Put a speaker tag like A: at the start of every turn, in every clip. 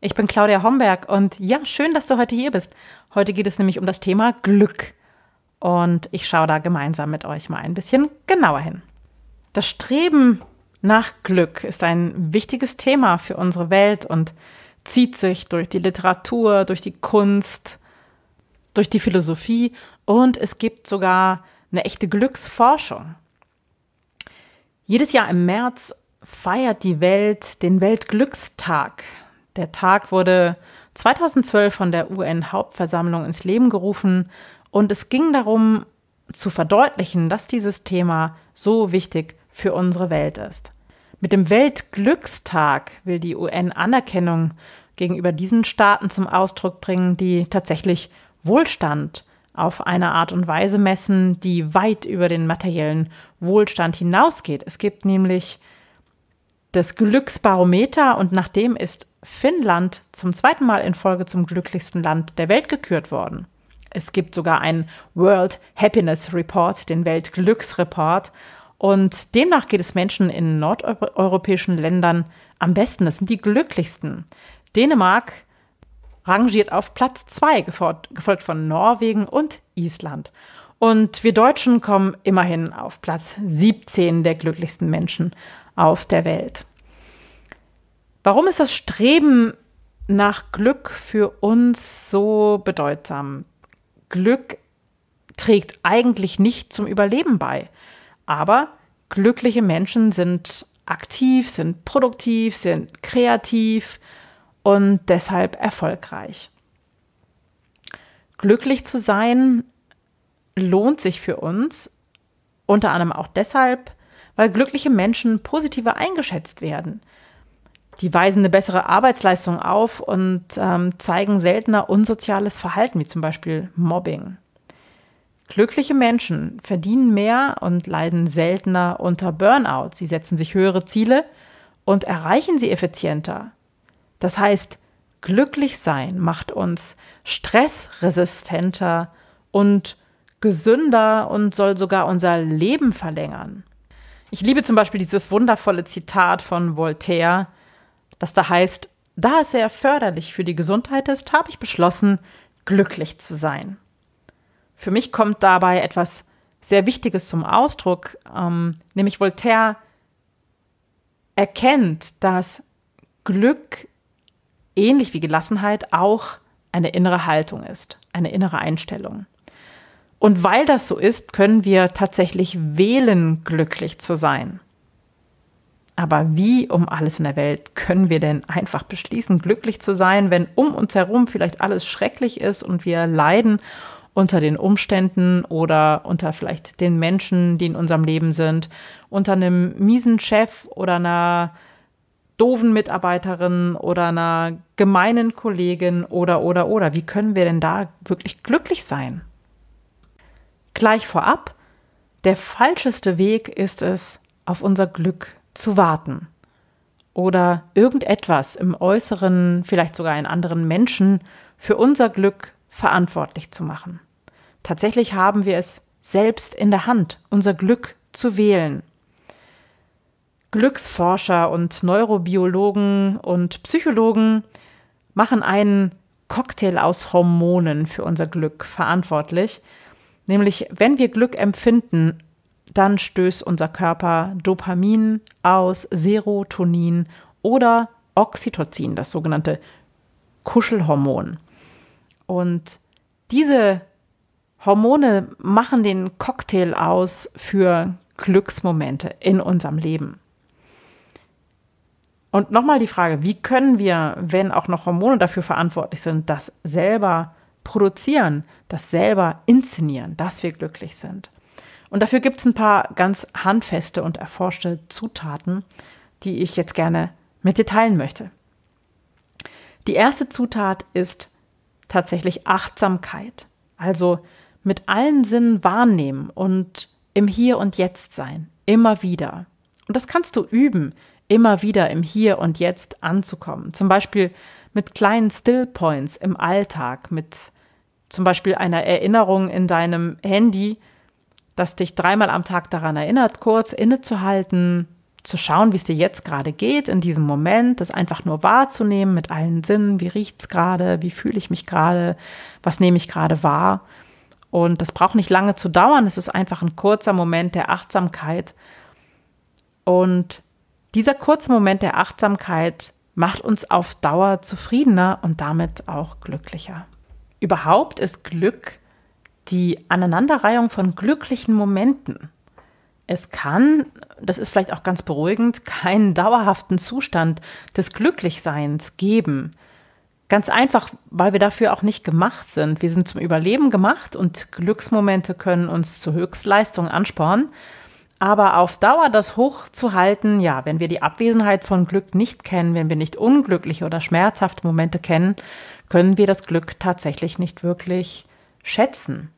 A: Ich bin Claudia Homberg und ja, schön, dass du heute hier bist. Heute geht es nämlich um das Thema Glück. Und ich schaue da gemeinsam mit euch mal ein bisschen genauer hin. Das Streben nach Glück ist ein wichtiges Thema für unsere Welt und zieht sich durch die Literatur, durch die Kunst, durch die Philosophie und es gibt sogar eine echte Glücksforschung. Jedes Jahr im März feiert die Welt den Weltglückstag. Der Tag wurde 2012 von der UN-Hauptversammlung ins Leben gerufen und es ging darum zu verdeutlichen, dass dieses Thema so wichtig für unsere Welt ist. Mit dem Weltglückstag will die UN Anerkennung gegenüber diesen Staaten zum Ausdruck bringen, die tatsächlich Wohlstand auf eine Art und Weise messen, die weit über den materiellen Wohlstand hinausgeht. Es gibt nämlich das Glücksbarometer und nach dem ist Finnland zum zweiten Mal in Folge zum glücklichsten Land der Welt gekürt worden. Es gibt sogar einen World Happiness Report, den Weltglücksreport. Und demnach geht es Menschen in nordeuropäischen Ländern am besten. Das sind die glücklichsten. Dänemark rangiert auf Platz zwei, gefolgt von Norwegen und Island. Und wir Deutschen kommen immerhin auf Platz 17 der glücklichsten Menschen auf der Welt. Warum ist das Streben nach Glück für uns so bedeutsam? Glück trägt eigentlich nicht zum Überleben bei, aber glückliche Menschen sind aktiv, sind produktiv, sind kreativ und deshalb erfolgreich. Glücklich zu sein lohnt sich für uns, unter anderem auch deshalb, weil glückliche Menschen positiver eingeschätzt werden. Die weisen eine bessere Arbeitsleistung auf und ähm, zeigen seltener unsoziales Verhalten, wie zum Beispiel Mobbing. Glückliche Menschen verdienen mehr und leiden seltener unter Burnout. Sie setzen sich höhere Ziele und erreichen sie effizienter. Das heißt, glücklich sein macht uns stressresistenter und gesünder und soll sogar unser Leben verlängern. Ich liebe zum Beispiel dieses wundervolle Zitat von Voltaire, das da heißt, da es sehr förderlich für die Gesundheit ist, habe ich beschlossen, glücklich zu sein. Für mich kommt dabei etwas sehr Wichtiges zum Ausdruck, ähm, nämlich Voltaire erkennt, dass Glück ähnlich wie Gelassenheit auch eine innere Haltung ist, eine innere Einstellung. Und weil das so ist, können wir tatsächlich wählen, glücklich zu sein. Aber wie um alles in der Welt können wir denn einfach beschließen, glücklich zu sein, wenn um uns herum vielleicht alles schrecklich ist und wir leiden unter den Umständen oder unter vielleicht den Menschen, die in unserem Leben sind, unter einem miesen Chef oder einer doofen Mitarbeiterin oder einer gemeinen Kollegin oder oder oder. Wie können wir denn da wirklich glücklich sein? Gleich vorab, der falscheste Weg ist es, auf unser Glück zu warten oder irgendetwas im Äußeren, vielleicht sogar in anderen Menschen, für unser Glück verantwortlich zu machen. Tatsächlich haben wir es selbst in der Hand, unser Glück zu wählen. Glücksforscher und Neurobiologen und Psychologen machen einen Cocktail aus Hormonen für unser Glück verantwortlich. Nämlich, wenn wir Glück empfinden, dann stößt unser Körper Dopamin aus, Serotonin oder Oxytocin, das sogenannte Kuschelhormon. Und diese Hormone machen den Cocktail aus für Glücksmomente in unserem Leben. Und nochmal die Frage, wie können wir, wenn auch noch Hormone dafür verantwortlich sind, das selber produzieren, das selber inszenieren, dass wir glücklich sind? Und dafür gibt es ein paar ganz handfeste und erforschte Zutaten, die ich jetzt gerne mit dir teilen möchte. Die erste Zutat ist tatsächlich Achtsamkeit. Also mit allen Sinnen wahrnehmen und im Hier und Jetzt sein. Immer wieder. Und das kannst du üben, immer wieder im Hier und Jetzt anzukommen. Zum Beispiel mit kleinen Stillpoints im Alltag, mit zum Beispiel einer Erinnerung in deinem Handy, das dich dreimal am Tag daran erinnert, kurz innezuhalten, zu schauen, wie es dir jetzt gerade geht, in diesem Moment, das einfach nur wahrzunehmen mit allen Sinnen. Wie riecht es gerade? Wie fühle ich mich gerade? Was nehme ich gerade wahr? Und das braucht nicht lange zu dauern. Es ist einfach ein kurzer Moment der Achtsamkeit. Und dieser kurze Moment der Achtsamkeit macht uns auf Dauer zufriedener und damit auch glücklicher. Überhaupt ist Glück die Aneinanderreihung von glücklichen Momenten. Es kann, das ist vielleicht auch ganz beruhigend, keinen dauerhaften Zustand des Glücklichseins geben. Ganz einfach, weil wir dafür auch nicht gemacht sind. Wir sind zum Überleben gemacht und Glücksmomente können uns zur Höchstleistung anspornen. Aber auf Dauer das hochzuhalten, ja, wenn wir die Abwesenheit von Glück nicht kennen, wenn wir nicht unglückliche oder schmerzhafte Momente kennen, können wir das Glück tatsächlich nicht wirklich schätzen.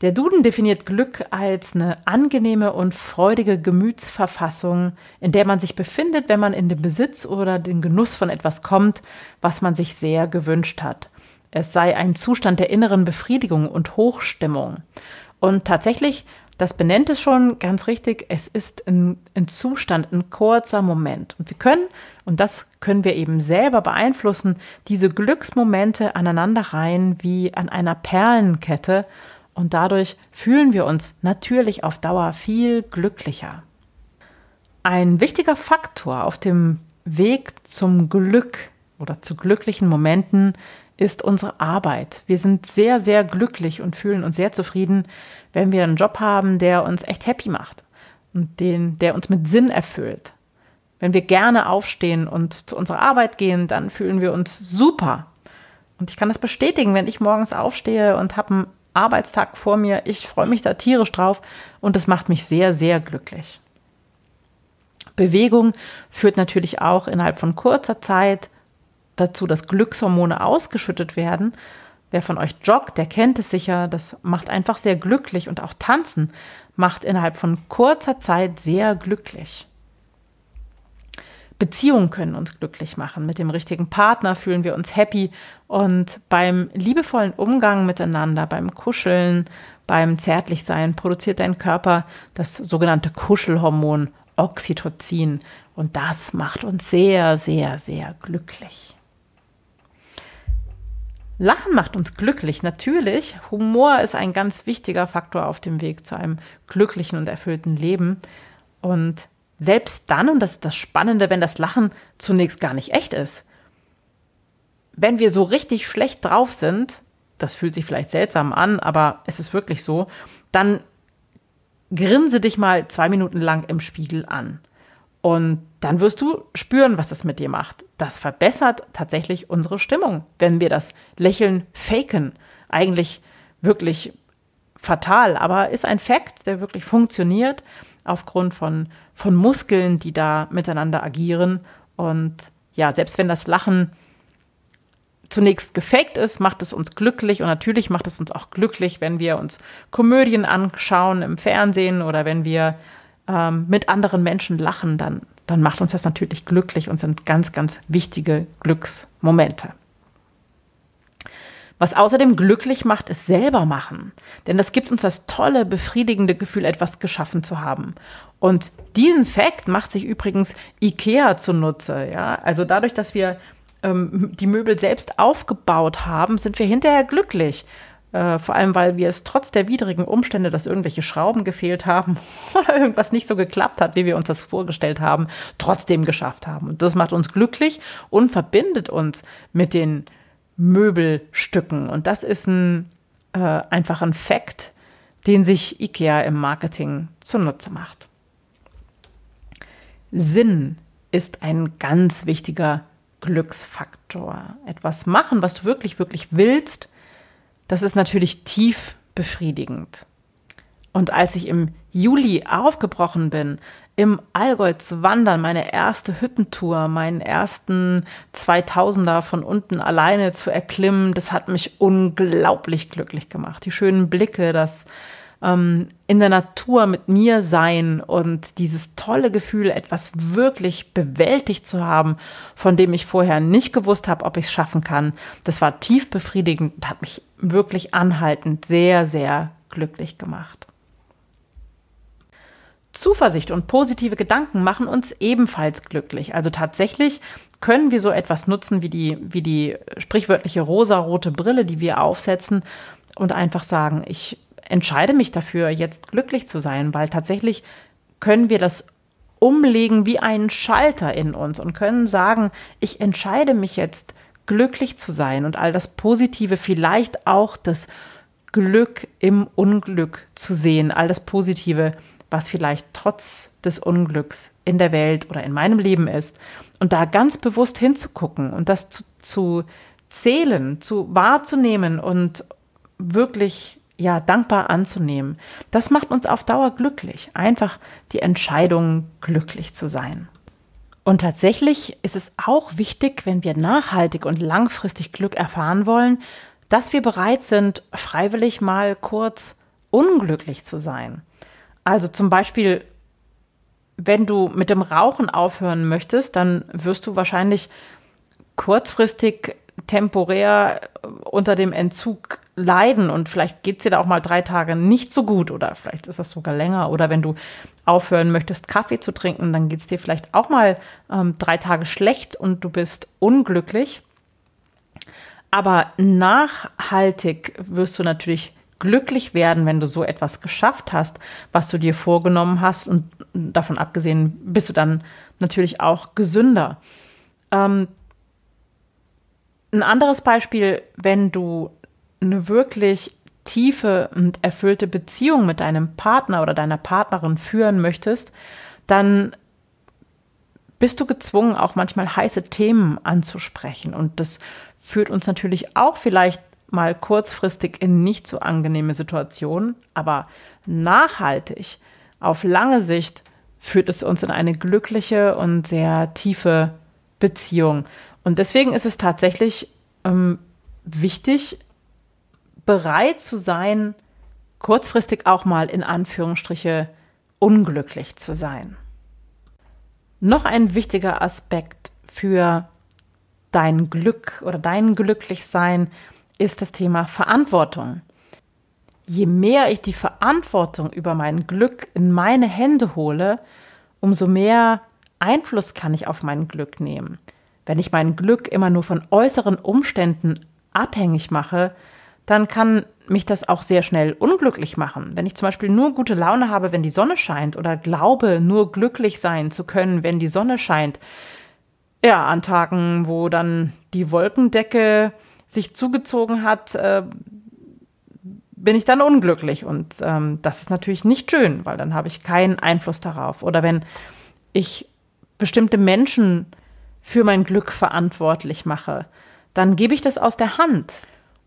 A: Der Duden definiert Glück als eine angenehme und freudige Gemütsverfassung, in der man sich befindet, wenn man in den Besitz oder den Genuss von etwas kommt, was man sich sehr gewünscht hat. Es sei ein Zustand der inneren Befriedigung und Hochstimmung. Und tatsächlich, das benennt es schon ganz richtig, es ist ein, ein Zustand, ein kurzer Moment. Und wir können, und das können wir eben selber beeinflussen, diese Glücksmomente aneinander reihen wie an einer Perlenkette. Und dadurch fühlen wir uns natürlich auf Dauer viel glücklicher. Ein wichtiger Faktor auf dem Weg zum Glück oder zu glücklichen Momenten ist unsere Arbeit. Wir sind sehr, sehr glücklich und fühlen uns sehr zufrieden, wenn wir einen Job haben, der uns echt happy macht und den, der uns mit Sinn erfüllt. Wenn wir gerne aufstehen und zu unserer Arbeit gehen, dann fühlen wir uns super. Und ich kann das bestätigen, wenn ich morgens aufstehe und habe einen Arbeitstag vor mir, ich freue mich da tierisch drauf und es macht mich sehr, sehr glücklich. Bewegung führt natürlich auch innerhalb von kurzer Zeit dazu, dass Glückshormone ausgeschüttet werden. Wer von euch joggt, der kennt es sicher. Das macht einfach sehr glücklich und auch Tanzen macht innerhalb von kurzer Zeit sehr glücklich. Beziehungen können uns glücklich machen. Mit dem richtigen Partner fühlen wir uns happy und beim liebevollen Umgang miteinander, beim Kuscheln, beim Zärtlichsein produziert dein Körper das sogenannte Kuschelhormon Oxytocin und das macht uns sehr, sehr, sehr glücklich. Lachen macht uns glücklich, natürlich. Humor ist ein ganz wichtiger Faktor auf dem Weg zu einem glücklichen und erfüllten Leben. Und selbst dann, und das ist das Spannende, wenn das Lachen zunächst gar nicht echt ist, wenn wir so richtig schlecht drauf sind, das fühlt sich vielleicht seltsam an, aber es ist wirklich so, dann grinse dich mal zwei Minuten lang im Spiegel an. Und dann wirst du spüren, was das mit dir macht. Das verbessert tatsächlich unsere Stimmung, wenn wir das Lächeln faken. Eigentlich wirklich fatal, aber ist ein Fakt, der wirklich funktioniert aufgrund von, von Muskeln, die da miteinander agieren. Und ja, selbst wenn das Lachen zunächst gefaked ist, macht es uns glücklich und natürlich macht es uns auch glücklich, wenn wir uns Komödien anschauen im Fernsehen oder wenn wir ähm, mit anderen Menschen lachen, dann, dann macht uns das natürlich glücklich und sind ganz, ganz wichtige Glücksmomente. Was außerdem glücklich macht, ist selber machen. Denn das gibt uns das tolle, befriedigende Gefühl, etwas geschaffen zu haben. Und diesen Fakt macht sich übrigens IKEA zunutze. Ja? Also dadurch, dass wir ähm, die Möbel selbst aufgebaut haben, sind wir hinterher glücklich. Äh, vor allem, weil wir es trotz der widrigen Umstände, dass irgendwelche Schrauben gefehlt haben oder irgendwas nicht so geklappt hat, wie wir uns das vorgestellt haben, trotzdem geschafft haben. Und das macht uns glücklich und verbindet uns mit den Möbelstücken. Und das ist ein äh, einfach ein Fakt, den sich IKEA im Marketing zunutze macht. Sinn ist ein ganz wichtiger Glücksfaktor. Etwas machen, was du wirklich, wirklich willst, das ist natürlich tief befriedigend. Und als ich im Juli aufgebrochen bin, im Allgäu zu wandern, meine erste Hüttentour, meinen ersten 2000er von unten alleine zu erklimmen, das hat mich unglaublich glücklich gemacht. Die schönen Blicke, das ähm, in der Natur mit mir sein und dieses tolle Gefühl, etwas wirklich bewältigt zu haben, von dem ich vorher nicht gewusst habe, ob ich es schaffen kann, das war tief befriedigend, hat mich wirklich anhaltend sehr, sehr glücklich gemacht. Zuversicht und positive Gedanken machen uns ebenfalls glücklich. Also tatsächlich können wir so etwas nutzen wie die, wie die sprichwörtliche rosarote Brille, die wir aufsetzen und einfach sagen, ich entscheide mich dafür, jetzt glücklich zu sein, weil tatsächlich können wir das umlegen wie einen Schalter in uns und können sagen, ich entscheide mich jetzt glücklich zu sein und all das Positive, vielleicht auch das Glück im Unglück zu sehen, all das Positive, was vielleicht trotz des Unglücks in der Welt oder in meinem Leben ist. Und da ganz bewusst hinzugucken und das zu, zu zählen, zu wahrzunehmen und wirklich ja, dankbar anzunehmen. Das macht uns auf Dauer glücklich. Einfach die Entscheidung, glücklich zu sein. Und tatsächlich ist es auch wichtig, wenn wir nachhaltig und langfristig Glück erfahren wollen, dass wir bereit sind, freiwillig mal kurz unglücklich zu sein. Also zum Beispiel, wenn du mit dem Rauchen aufhören möchtest, dann wirst du wahrscheinlich kurzfristig temporär unter dem Entzug leiden und vielleicht geht es dir da auch mal drei Tage nicht so gut oder vielleicht ist das sogar länger oder wenn du aufhören möchtest, Kaffee zu trinken, dann geht es dir vielleicht auch mal ähm, drei Tage schlecht und du bist unglücklich. Aber nachhaltig wirst du natürlich glücklich werden, wenn du so etwas geschafft hast, was du dir vorgenommen hast und davon abgesehen bist du dann natürlich auch gesünder. Ähm, ein anderes Beispiel, wenn du eine wirklich tiefe und erfüllte Beziehung mit deinem Partner oder deiner Partnerin führen möchtest, dann bist du gezwungen, auch manchmal heiße Themen anzusprechen. Und das führt uns natürlich auch vielleicht mal kurzfristig in nicht so angenehme Situationen, aber nachhaltig, auf lange Sicht, führt es uns in eine glückliche und sehr tiefe Beziehung. Und deswegen ist es tatsächlich ähm, wichtig, bereit zu sein, kurzfristig auch mal in Anführungsstriche unglücklich zu sein. Noch ein wichtiger Aspekt für dein Glück oder dein Glücklichsein ist das Thema Verantwortung. Je mehr ich die Verantwortung über mein Glück in meine Hände hole, umso mehr Einfluss kann ich auf mein Glück nehmen. Wenn ich mein Glück immer nur von äußeren Umständen abhängig mache, dann kann mich das auch sehr schnell unglücklich machen. Wenn ich zum Beispiel nur gute Laune habe, wenn die Sonne scheint oder glaube, nur glücklich sein zu können, wenn die Sonne scheint, ja, an Tagen, wo dann die Wolkendecke sich zugezogen hat, äh, bin ich dann unglücklich. Und ähm, das ist natürlich nicht schön, weil dann habe ich keinen Einfluss darauf. Oder wenn ich bestimmte Menschen für mein Glück verantwortlich mache, dann gebe ich das aus der Hand.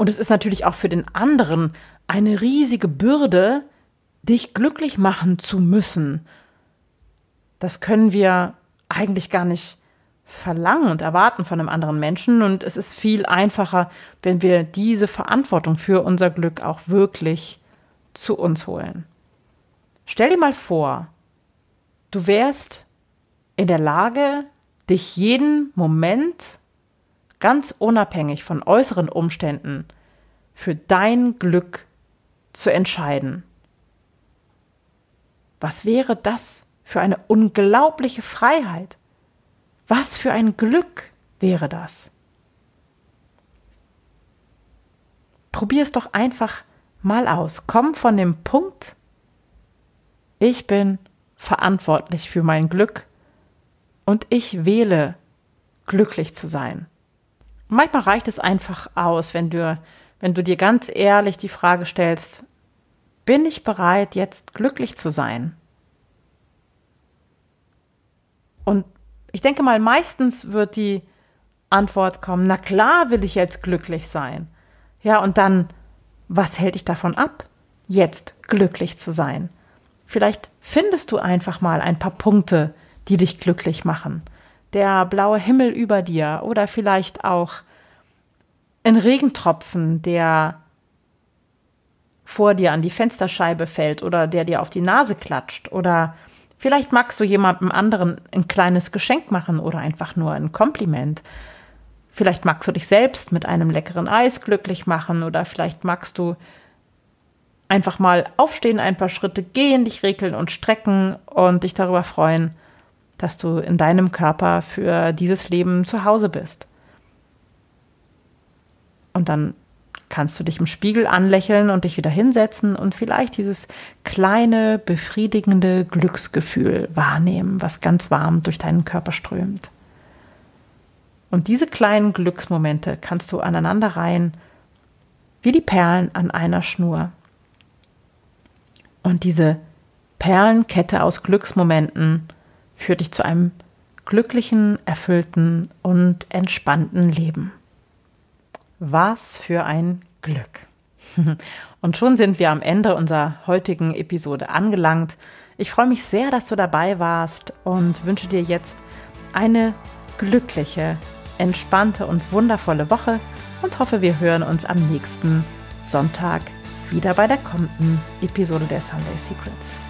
A: Und es ist natürlich auch für den anderen eine riesige Bürde, dich glücklich machen zu müssen. Das können wir eigentlich gar nicht verlangen und erwarten von einem anderen Menschen. Und es ist viel einfacher, wenn wir diese Verantwortung für unser Glück auch wirklich zu uns holen. Stell dir mal vor, du wärst in der Lage, dich jeden Moment ganz unabhängig von äußeren Umständen für dein Glück zu entscheiden. Was wäre das für eine unglaubliche Freiheit? Was für ein Glück wäre das? Probier es doch einfach mal aus. Komm von dem Punkt, ich bin verantwortlich für mein Glück und ich wähle, glücklich zu sein. Manchmal reicht es einfach aus, wenn du, wenn du dir ganz ehrlich die Frage stellst, bin ich bereit, jetzt glücklich zu sein? Und ich denke mal, meistens wird die Antwort kommen, na klar will ich jetzt glücklich sein. Ja, und dann, was hält dich davon ab, jetzt glücklich zu sein? Vielleicht findest du einfach mal ein paar Punkte, die dich glücklich machen. Der blaue Himmel über dir oder vielleicht auch ein Regentropfen, der vor dir an die Fensterscheibe fällt oder der dir auf die Nase klatscht oder vielleicht magst du jemandem anderen ein kleines Geschenk machen oder einfach nur ein Kompliment. Vielleicht magst du dich selbst mit einem leckeren Eis glücklich machen oder vielleicht magst du einfach mal aufstehen, ein paar Schritte gehen, dich regeln und strecken und dich darüber freuen, dass du in deinem Körper für dieses Leben zu Hause bist. Und dann kannst du dich im Spiegel anlächeln und dich wieder hinsetzen und vielleicht dieses kleine, befriedigende Glücksgefühl wahrnehmen, was ganz warm durch deinen Körper strömt. Und diese kleinen Glücksmomente kannst du aneinanderreihen wie die Perlen an einer Schnur. Und diese Perlenkette aus Glücksmomenten führt dich zu einem glücklichen, erfüllten und entspannten Leben. Was für ein Glück. Und schon sind wir am Ende unserer heutigen Episode angelangt. Ich freue mich sehr, dass du dabei warst und wünsche dir jetzt eine glückliche, entspannte und wundervolle Woche und hoffe, wir hören uns am nächsten Sonntag wieder bei der kommenden Episode der Sunday Secrets.